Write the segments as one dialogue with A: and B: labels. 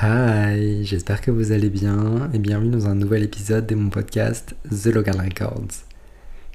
A: Hi, j'espère que vous allez bien et bienvenue dans un nouvel épisode de mon podcast The Local Records.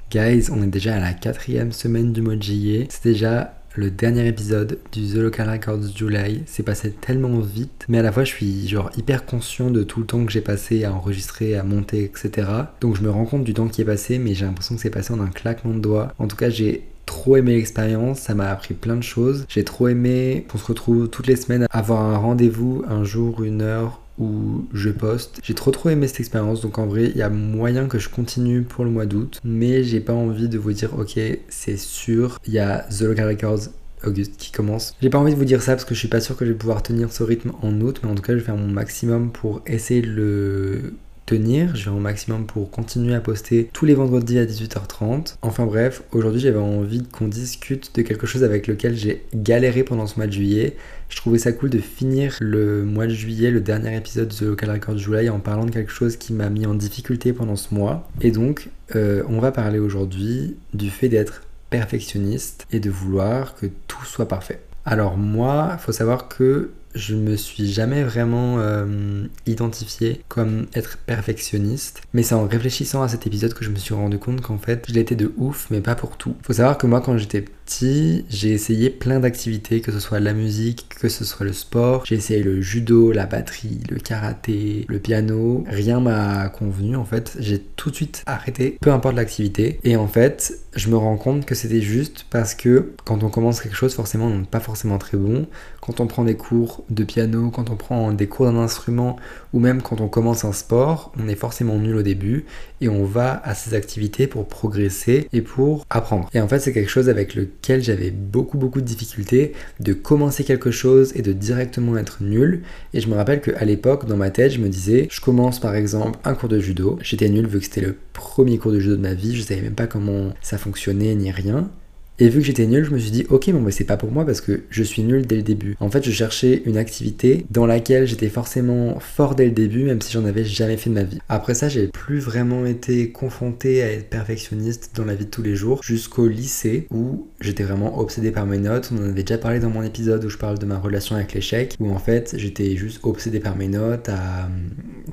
A: Guys, on est déjà à la quatrième semaine du mois de juillet. C'est déjà le dernier épisode du The Local Records July. C'est passé tellement vite, mais à la fois je suis genre hyper conscient de tout le temps que j'ai passé à enregistrer, à monter, etc. Donc je me rends compte du temps qui est passé, mais j'ai l'impression que c'est passé en un claquement de doigts. En tout cas, j'ai trop aimé l'expérience, ça m'a appris plein de choses. J'ai trop aimé qu'on se retrouve toutes les semaines, avoir un rendez-vous un jour, une heure où je poste. J'ai trop trop aimé cette expérience, donc en vrai, il y a moyen que je continue pour le mois d'août, mais j'ai pas envie de vous dire, ok, c'est sûr, il y a The Local Records Auguste qui commence. J'ai pas envie de vous dire ça parce que je suis pas sûr que je vais pouvoir tenir ce rythme en août, mais en tout cas, je vais faire mon maximum pour essayer de le tenir. Je vais au maximum pour continuer à poster tous les vendredis à 18h30. Enfin bref, aujourd'hui j'avais envie qu'on discute de quelque chose avec lequel j'ai galéré pendant ce mois de juillet. Je trouvais ça cool de finir le mois de juillet, le dernier épisode de Local Record July, en parlant de quelque chose qui m'a mis en difficulté pendant ce mois. Et donc, euh, on va parler aujourd'hui du fait d'être perfectionniste et de vouloir que tout soit parfait. Alors moi, faut savoir que je me suis jamais vraiment euh, identifié comme être perfectionniste, mais c'est en réfléchissant à cet épisode que je me suis rendu compte qu'en fait, je l'étais de ouf, mais pas pour tout. Faut savoir que moi, quand j'étais petit, j'ai essayé plein d'activités, que ce soit la musique, que ce soit le sport. J'ai essayé le judo, la batterie, le karaté, le piano. Rien m'a convenu en fait. J'ai tout de suite arrêté, peu importe l'activité. Et en fait, je me rends compte que c'était juste parce que quand on commence quelque chose, forcément, on n'est pas forcément très bon. Quand on prend des cours de piano, quand on prend des cours d'un instrument, ou même quand on commence un sport, on est forcément nul au début et on va à ces activités pour progresser et pour apprendre. Et en fait, c'est quelque chose avec lequel j'avais beaucoup beaucoup de difficultés de commencer quelque chose et de directement être nul. Et je me rappelle qu'à l'époque, dans ma tête, je me disais, je commence par exemple un cours de judo. J'étais nul vu que c'était le premier cours de judo de ma vie, je savais même pas comment ça fonctionnait ni rien. Et vu que j'étais nul, je me suis dit, ok, bon, mais c'est pas pour moi parce que je suis nul dès le début. En fait, je cherchais une activité dans laquelle j'étais forcément fort dès le début, même si j'en avais jamais fait de ma vie. Après ça, j'ai plus vraiment été confronté à être perfectionniste dans la vie de tous les jours jusqu'au lycée où j'étais vraiment obsédé par mes notes. On en avait déjà parlé dans mon épisode où je parle de ma relation avec l'échec, où en fait, j'étais juste obsédé par mes notes, à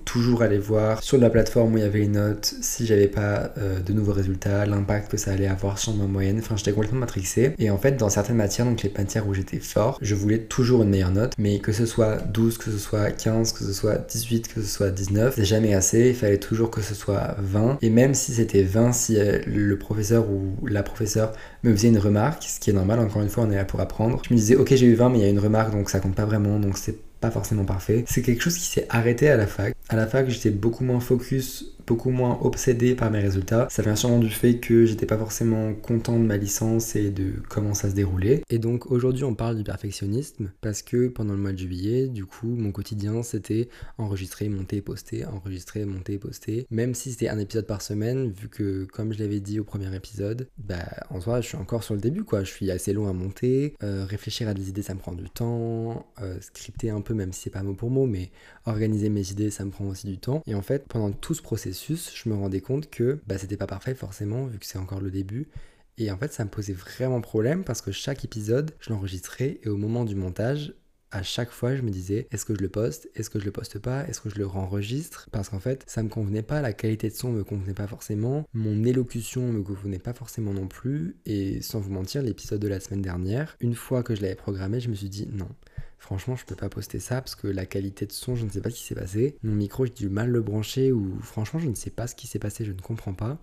A: toujours aller voir sur la plateforme où il y avait les notes si j'avais pas euh, de nouveaux résultats, l'impact que ça allait avoir sur ma moyenne. Enfin, j'étais complètement matrixé. Et en fait, dans certaines matières, donc les matières où j'étais fort, je voulais toujours une meilleure note, mais que ce soit 12, que ce soit 15, que ce soit 18, que ce soit 19, c'est jamais assez. Il fallait toujours que ce soit 20. Et même si c'était 20, si euh, le professeur ou la professeure me faisait une remarque, ce qui est normal, encore une fois, on est là pour apprendre, je me disais, ok, j'ai eu 20, mais il y a une remarque, donc ça compte pas vraiment, donc c'est pas forcément parfait. C'est quelque chose qui s'est arrêté à la fac. À la fac, j'étais beaucoup moins focus beaucoup moins obsédé par mes résultats. Ça vient sûrement du fait que j'étais pas forcément content de ma licence et de comment ça se déroulait. Et donc aujourd'hui on parle du perfectionnisme parce que pendant le mois de juillet, du coup, mon quotidien c'était enregistrer, monter, poster, enregistrer, monter, poster. Même si c'était un épisode par semaine, vu que comme je l'avais dit au premier épisode, bah en soi je suis encore sur le début quoi. Je suis assez long à monter, euh, réfléchir à des idées ça me prend du temps, euh, scripter un peu même si c'est pas mot pour mot, mais organiser mes idées ça me prend aussi du temps. Et en fait pendant tout ce processus je me rendais compte que bah, c'était pas parfait forcément, vu que c'est encore le début. Et en fait, ça me posait vraiment problème parce que chaque épisode, je l'enregistrais et au moment du montage, à chaque fois, je me disais est-ce que je le poste? Est-ce que je le poste pas? Est-ce que je le renregistre? Parce qu'en fait, ça me convenait pas, la qualité de son me convenait pas forcément, mon élocution me convenait pas forcément non plus. Et sans vous mentir, l'épisode de la semaine dernière, une fois que je l'avais programmé, je me suis dit non. Franchement, je peux pas poster ça parce que la qualité de son, je ne sais pas ce qui s'est passé. Mon micro, j'ai du mal le brancher ou franchement, je ne sais pas ce qui s'est passé, je ne comprends pas.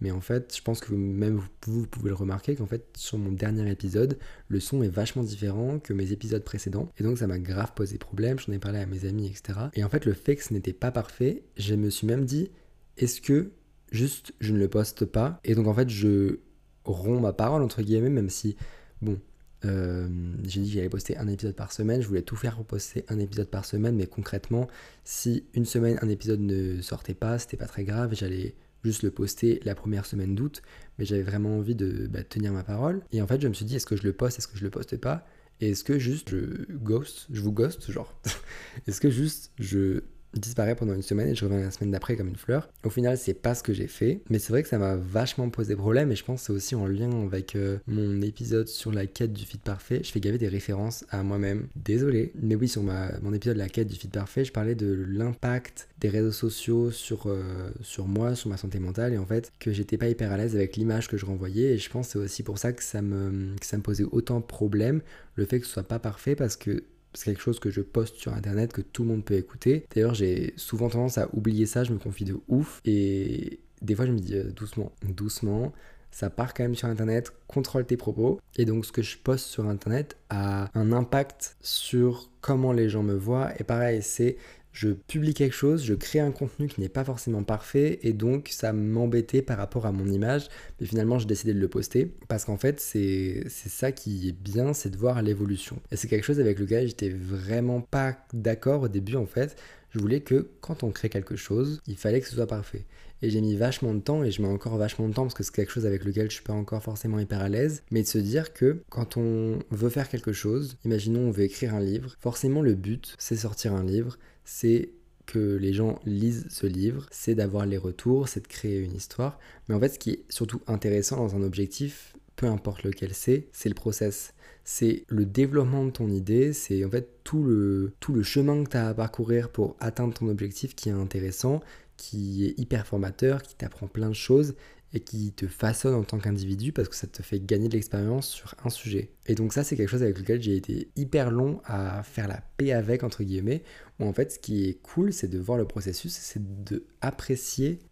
A: Mais en fait, je pense que même vous, pouvez le remarquer qu'en fait, sur mon dernier épisode, le son est vachement différent que mes épisodes précédents. Et donc, ça m'a grave posé problème. J'en ai parlé à mes amis, etc. Et en fait, le fait que ce n'était pas parfait, je me suis même dit, est-ce que juste je ne le poste pas? Et donc, en fait, je romps ma parole, entre guillemets, même si, bon, euh, j'ai dit que j'allais poster un épisode par semaine. Je voulais tout faire pour poster un épisode par semaine, mais concrètement, si une semaine un épisode ne sortait pas, c'était pas très grave. J'allais juste le poster la première semaine d'août, mais j'avais vraiment envie de bah, tenir ma parole. Et en fait, je me suis dit, est-ce que je le poste, est-ce que je le poste pas? Et est-ce que juste je ghost, je vous ghost, genre? Est-ce que juste je disparaît pendant une semaine et je reviens la semaine d'après comme une fleur. Au final, c'est pas ce que j'ai fait, mais c'est vrai que ça m'a vachement posé problème et je pense que c'est aussi en lien avec euh, mon épisode sur la quête du fit parfait. Je fais gaver des références à moi-même. Désolé, mais oui, sur mon épisode la quête du fit parfait, je parlais de l'impact des réseaux sociaux sur, euh, sur moi, sur ma santé mentale et en fait que j'étais pas hyper à l'aise avec l'image que je renvoyais et je pense que c'est aussi pour ça que ça me, que ça me posait autant de problèmes le fait que ce soit pas parfait parce que c'est quelque chose que je poste sur internet que tout le monde peut écouter. D'ailleurs, j'ai souvent tendance à oublier ça, je me confie de ouf. Et des fois, je me dis euh, doucement, doucement, ça part quand même sur internet, contrôle tes propos. Et donc, ce que je poste sur internet a un impact sur comment les gens me voient. Et pareil, c'est je publie quelque chose, je crée un contenu qui n'est pas forcément parfait et donc ça m'embêtait par rapport à mon image. Mais finalement, j'ai décidé de le poster parce qu'en fait, c'est ça qui est bien, c'est de voir l'évolution. Et c'est quelque chose avec lequel j'étais vraiment pas d'accord au début en fait. Je voulais que quand on crée quelque chose, il fallait que ce soit parfait. Et j'ai mis vachement de temps et je mets encore vachement de temps parce que c'est quelque chose avec lequel je suis pas encore forcément hyper à l'aise. Mais de se dire que quand on veut faire quelque chose, imaginons on veut écrire un livre, forcément le but c'est sortir un livre, c'est que les gens lisent ce livre, c'est d'avoir les retours, c'est de créer une histoire. Mais en fait, ce qui est surtout intéressant dans un objectif, peu importe lequel c'est, c'est le process. C'est le développement de ton idée, c'est en fait tout le, chemin que tu as à parcourir pour atteindre ton objectif qui est intéressant, qui est hyper formateur, qui t'apprend plein de choses et qui te façonne en tant qu'individu parce que ça te fait gagner de l'expérience sur un sujet. Et donc ça c'est quelque chose avec lequel j'ai été hyper long à faire la paix avec entre guillemets, où en fait ce qui est cool c'est de voir le processus, c'est de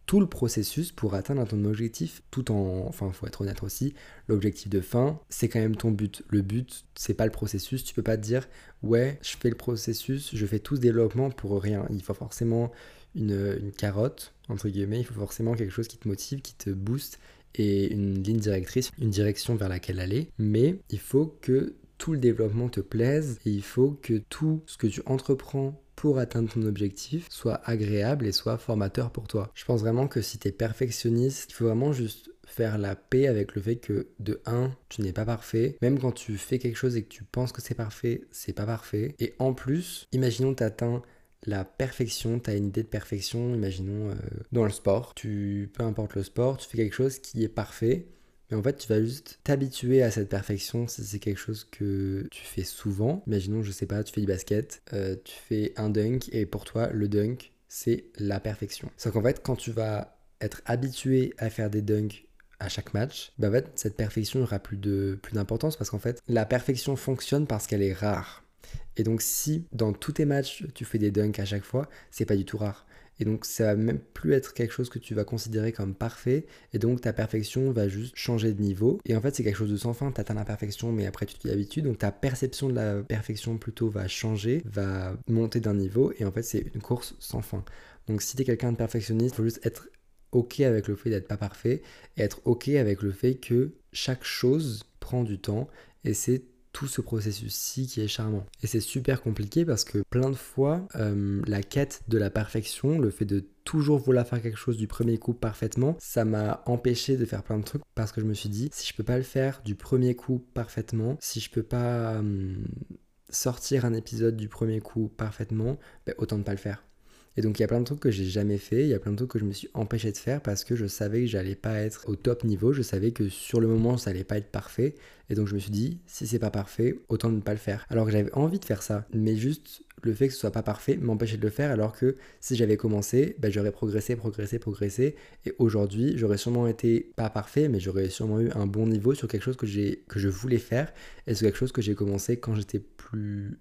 A: tout le processus pour atteindre ton objectif tout en enfin faut être honnête aussi, l'objectif de fin, c'est quand même ton but. Le but c'est pas le processus, tu peux pas te dire ouais, je fais le processus, je fais tout ce développement pour rien. Il faut forcément une, carotte, entre guillemets, il faut forcément quelque chose qui te motive, qui te booste et une ligne directrice, une direction vers laquelle aller. Mais il faut que tout le développement te plaise et il faut que tout ce que tu entreprends pour atteindre ton objectif soit agréable et soit formateur pour toi. Je pense vraiment que si tu es perfectionniste, il faut vraiment juste faire la paix avec le fait que de 1, tu n'es pas parfait. Même quand tu fais quelque chose et que tu penses que c'est parfait, c'est pas parfait. Et en plus, imaginons que tu atteins la perfection, tu as une idée de perfection, imaginons euh, dans le sport, tu peu importe le sport, tu fais quelque chose qui est parfait, mais en fait tu vas juste t'habituer à cette perfection si c'est quelque chose que tu fais souvent. Imaginons, je sais pas, tu fais du basket, euh, tu fais un dunk et pour toi le dunk c'est la perfection. Sauf qu'en fait quand tu vas être habitué à faire des dunks à chaque match, bah en fait cette perfection aura plus de plus d'importance parce qu'en fait la perfection fonctionne parce qu'elle est rare. Et donc si dans tous tes matchs tu fais des dunks à chaque fois, c'est pas du tout rare. Et donc ça va même plus être quelque chose que tu vas considérer comme parfait. Et donc ta perfection va juste changer de niveau. Et en fait c'est quelque chose de sans fin. T'atteins la perfection mais après tu t'y habitues. Donc ta perception de la perfection plutôt va changer, va monter d'un niveau. Et en fait c'est une course sans fin. Donc si t'es quelqu'un de perfectionniste, il faut juste être ok avec le fait d'être pas parfait. Et être ok avec le fait que chaque chose prend du temps. Et c'est tout ce processus-ci qui est charmant. Et c'est super compliqué parce que plein de fois, euh, la quête de la perfection, le fait de toujours vouloir faire quelque chose du premier coup parfaitement, ça m'a empêché de faire plein de trucs parce que je me suis dit, si je peux pas le faire du premier coup parfaitement, si je peux pas euh, sortir un épisode du premier coup parfaitement, ben, autant ne pas le faire. Et donc il y a plein de trucs que j'ai jamais fait, il y a plein de trucs que je me suis empêché de faire parce que je savais que j'allais pas être au top niveau, je savais que sur le moment ça allait pas être parfait. Et donc je me suis dit, si c'est pas parfait, autant ne pas le faire. Alors que j'avais envie de faire ça, mais juste le fait que ce soit pas parfait m'empêchait de le faire alors que si j'avais commencé, ben, j'aurais progressé, progressé, progressé. Et aujourd'hui, j'aurais sûrement été pas parfait, mais j'aurais sûrement eu un bon niveau sur quelque chose que, que je voulais faire et sur quelque chose que j'ai commencé quand j'étais plus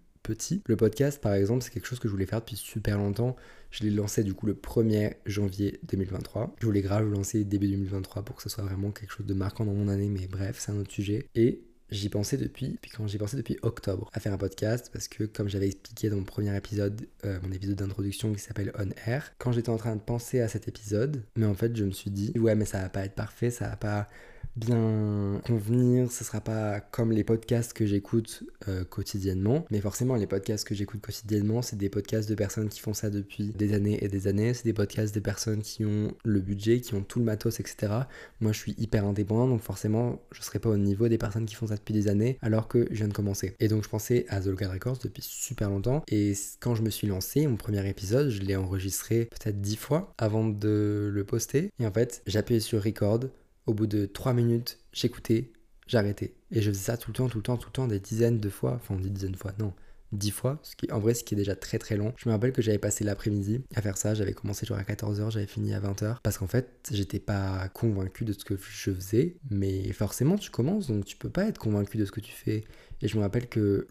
A: Le podcast, par exemple, c'est quelque chose que je voulais faire depuis super longtemps. Je l'ai lancé du coup le 1er janvier 2023. Je voulais grave le lancer début 2023 pour que ce soit vraiment quelque chose de marquant dans mon année, mais bref, c'est un autre sujet. Et j'y pensais depuis, puis quand j'y pensais depuis octobre à faire un podcast parce que comme j'avais expliqué dans mon premier épisode, euh, mon épisode d'introduction qui s'appelle On Air, quand j'étais en train de penser à cet épisode, mais en fait je me suis dit ouais mais ça va pas être parfait, ça va pas bien convenir, ce sera pas comme les podcasts que j'écoute euh, quotidiennement, mais forcément les podcasts que j'écoute quotidiennement, c'est des podcasts de personnes qui font ça depuis des années et des années, c'est des podcasts de personnes qui ont le budget, qui ont tout le matos, etc. Moi je suis hyper indépendant, donc forcément je serai pas au niveau des personnes qui font ça depuis des années, alors que je viens de commencer. Et donc je pensais à The Local Records depuis super longtemps, et quand je me suis lancé, mon premier épisode, je l'ai enregistré peut-être dix fois avant de le poster, et en fait j'appuyais sur record, au bout de 3 minutes, j'écoutais, j'arrêtais. Et je faisais ça tout le temps, tout le temps, tout le temps, des dizaines de fois. Enfin, des dizaines de fois, non. 10 fois, ce qui, en vrai ce qui est déjà très très long. Je me rappelle que j'avais passé l'après-midi à faire ça, j'avais commencé genre à 14h, j'avais fini à 20h, parce qu'en fait j'étais pas convaincu de ce que je faisais, mais forcément tu commences, donc tu peux pas être convaincu de ce que tu fais. Et je me rappelle que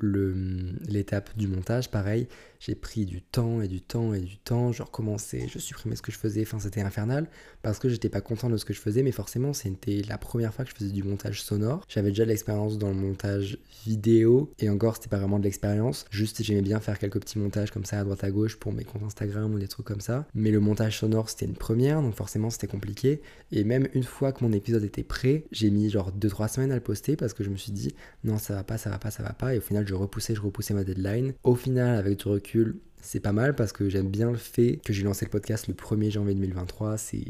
A: l'étape du montage, pareil, j'ai pris du temps et du temps et du temps, je recommençais, je supprimais ce que je faisais, enfin c'était infernal, parce que j'étais pas content de ce que je faisais, mais forcément c'était la première fois que je faisais du montage sonore. J'avais déjà de l'expérience dans le montage vidéo, et encore c'était pas vraiment de l'expérience, juste j'aimais bien faire quelques petits montages comme ça à droite à gauche pour mes comptes Instagram ou des trucs comme ça. Mais le montage sonore c'était une première, donc forcément c'était compliqué. Et même une fois que mon épisode était prêt, j'ai mis genre 2-3 semaines à le poster parce que je me suis dit non ça va pas, ça va pas, ça va pas. Et au final je repoussais, je repoussais ma deadline. Au final avec du recul, c'est pas mal parce que j'aime bien le fait que j'ai lancé le podcast le 1er janvier 2023. C'est,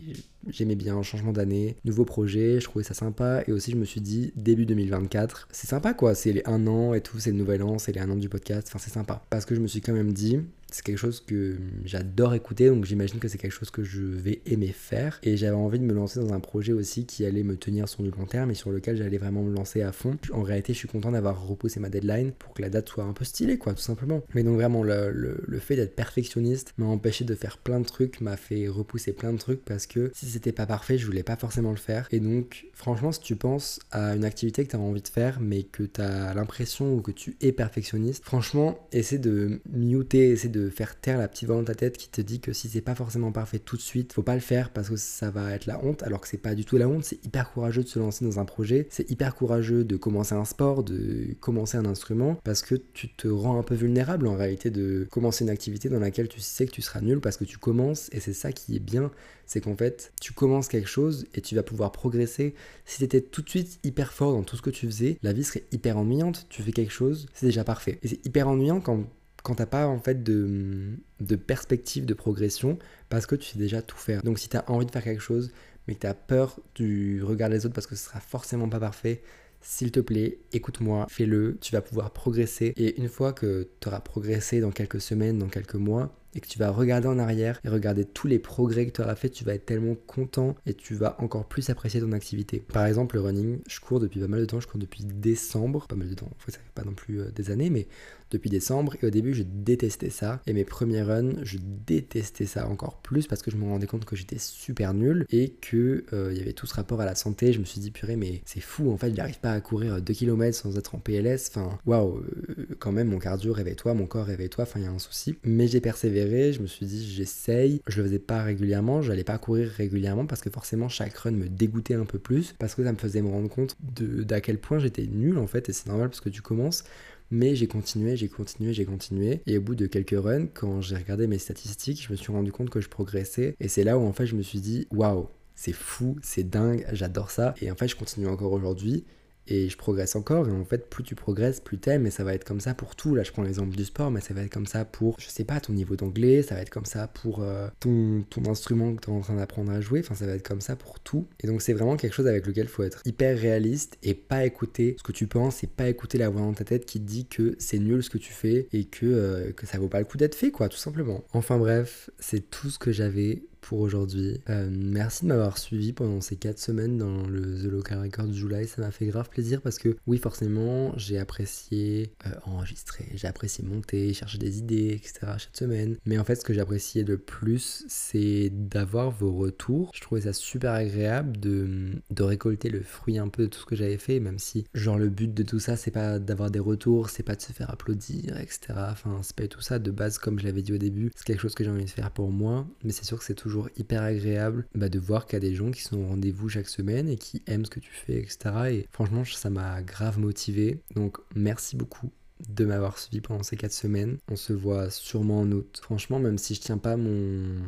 A: j'aimais bien, changement d'année, nouveau projet, je trouvais ça sympa. Et aussi, je me suis dit, début 2024, c'est sympa quoi. C'est les un an et tout, c'est le nouvel an, c'est les un an du podcast. Enfin, c'est sympa. Parce que je me suis quand même dit, c'est quelque chose que j'adore écouter, donc j'imagine que c'est quelque chose que je vais aimer faire. Et j'avais envie de me lancer dans un projet aussi qui allait me tenir sur du long terme et sur lequel j'allais vraiment me lancer à fond. En réalité, je suis content d'avoir repoussé ma deadline pour que la date soit un peu stylée, quoi, tout simplement. Mais donc vraiment, le, le fait d'être perfectionniste m'a empêché de faire plein de trucs, m'a fait repousser plein de trucs parce que si c'était pas parfait, je voulais pas forcément le faire. Et donc, franchement, si tu penses à une activité que tu envie de faire, mais que tu as l'impression ou que tu es perfectionniste, franchement, essaie de muter, essaie de faire taire la petite voix dans ta tête qui te dit que si c'est pas forcément parfait tout de suite, faut pas le faire parce que ça va être la honte, alors que c'est pas du tout la honte, c'est hyper courageux de se lancer dans un projet, c'est hyper courageux de commencer un sport, de commencer un instrument, parce que tu te rends un peu vulnérable en réalité de commencer une activité dans laquelle tu sais que tu seras nul parce que tu commences, et c'est ça qui est bien, c'est qu'en fait, tu commences quelque chose et tu vas pouvoir progresser. Si tu étais tout de suite hyper fort dans tout ce que tu faisais, la vie serait hyper ennuyante, tu fais quelque chose, c'est déjà parfait. Et c'est hyper ennuyant quand quand t'as pas en fait de, de, perspective de progression parce que tu sais déjà tout faire. Donc si tu as envie de faire quelque chose mais que tu as peur du regard des autres parce que ce sera forcément pas parfait, s'il te plaît, écoute-moi, fais-le, tu vas pouvoir progresser. Et une fois que tu auras progressé dans quelques semaines, dans quelques mois, et que tu vas regarder en arrière et regarder tous les progrès que tu auras fait, tu vas être tellement content et tu vas encore plus apprécier ton activité. Par exemple, le running, je cours depuis pas mal de temps, je cours depuis décembre, pas mal de temps, ça fait pas non plus euh, des années, mais depuis décembre. Et au début, je détestais ça. Et mes premiers runs, je détestais ça encore plus parce que je me rendais compte que j'étais super nul et que euh, il y avait tout ce rapport à la santé. Je me suis dit, purée, mais c'est fou, en fait, j'arrive pas à courir 2 km sans être en PLS. Enfin, waouh, euh, quand même, mon cardio, réveille-toi, mon corps, réveille-toi. Enfin, il y a un souci. Mais j'ai persévéré je me suis dit j'essaye, je le faisais pas régulièrement, j'allais pas courir régulièrement parce que forcément chaque run me dégoûtait un peu plus, parce que ça me faisait me rendre compte d'à quel point j'étais nul en fait, et c'est normal parce que tu commences, mais j'ai continué, j'ai continué, j'ai continué. Et au bout de quelques runs, quand j'ai regardé mes statistiques, je me suis rendu compte que je progressais. Et c'est là où en fait je me suis dit, waouh, c'est fou, c'est dingue, j'adore ça. Et en fait je continue encore aujourd'hui et je progresse encore. Et en fait plus tu progresses plus t'aimes. Et ça va être comme ça pour tout. Là je prends l'exemple du sport mais ça va être comme ça pour je sais pas ton niveau d'anglais. Ça va être comme ça pour euh, ton, instrument que tu en train d'apprendre à jouer. Enfin ça va être comme ça pour tout. Et donc c'est vraiment quelque chose avec lequel faut être hyper réaliste et pas écouter ce que tu penses et pas écouter la voix dans ta tête qui te dit que c'est nul ce que tu fais et que, euh, que ça vaut pas le coup d'être fait quoi tout simplement. Enfin bref c'est tout ce que j'avais pour aujourd'hui. Euh, merci de m'avoir suivi pendant ces 4 semaines dans le The Local Record July. Ça m'a fait grave plaisir parce que, oui, forcément, j'ai apprécié euh, enregistrer, j'ai apprécié monter, chercher des idées, etc. chaque semaine. Mais en fait, ce que j'ai apprécié le plus, c'est d'avoir vos retours. Je trouvais ça super agréable de récolter le fruit un peu de tout ce que j'avais fait, même si, genre, le but de tout ça, c'est pas d'avoir des retours, c'est pas de se faire applaudir, etc. Enfin, c'est pas tout ça. De base, comme je l'avais dit au début, c'est quelque chose que j'ai envie de faire pour moi. Mais c'est sûr que c'est toujours hyper agréable bah, de voir qu'il y a des gens qui sont au rendez-vous chaque semaine et qui aiment ce que tu fais, etc. Et franchement, ça m'a grave motivé. Donc merci beaucoup de m'avoir suivi pendant ces 4 semaines. On se voit sûrement en août. Franchement, même si je tiens pas mon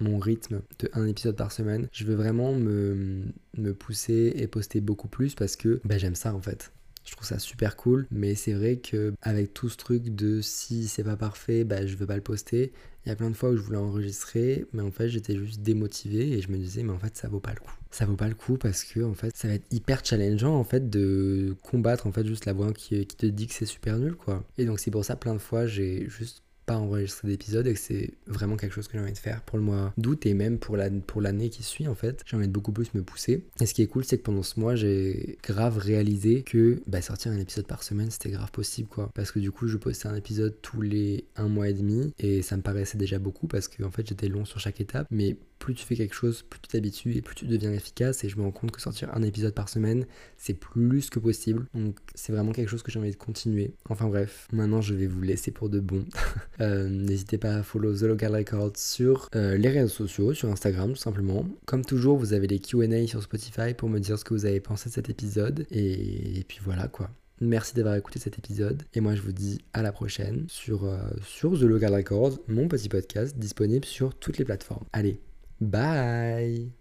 A: mon rythme de un épisode par semaine. Je veux vraiment me, me pousser et poster beaucoup plus parce que bah, j'aime ça en fait. Je trouve ça super cool, mais c'est vrai que avec tout ce truc de si c'est pas parfait, bah je veux pas le poster. Il y a plein de fois où je voulais enregistrer, mais en fait j'étais juste démotivé et je me disais mais en fait ça vaut pas le coup. Ça vaut pas le coup parce que en fait ça va être hyper challengeant en fait de combattre en fait juste la voix qui, qui te dit que c'est super nul quoi. Et donc c'est pour ça plein de fois j'ai juste enregistrer d'épisodes et que c'est vraiment quelque chose que j'ai envie de faire pour le mois d'août et même pour l'année pour qui suit en fait. J'ai envie de beaucoup plus me pousser. Et ce qui est cool, c'est que pendant ce mois, j'ai grave réalisé que bah, sortir un épisode par semaine, c'était grave possible quoi. Parce que du coup, je postais un épisode tous les un mois et demi et ça me paraissait déjà beaucoup parce que en fait, j'étais long sur chaque étape. Mais plus tu fais quelque chose, plus tu t'habitues et plus tu deviens efficace. Et je me rends compte que sortir un épisode par semaine, c'est plus que possible. Donc c'est vraiment quelque chose que j'ai envie de continuer. Enfin bref, maintenant je vais vous laisser pour de bon. Euh, n'hésitez pas à follow The Local Records sur euh, les réseaux sociaux, sur Instagram tout simplement. Comme toujours, vous avez les QA sur Spotify pour me dire ce que vous avez pensé de cet épisode. Et, puis voilà quoi. Merci d'avoir écouté cet épisode et moi je vous dis à la prochaine sur, euh, sur The Local Records, mon petit podcast disponible sur toutes les plateformes. Allez, bye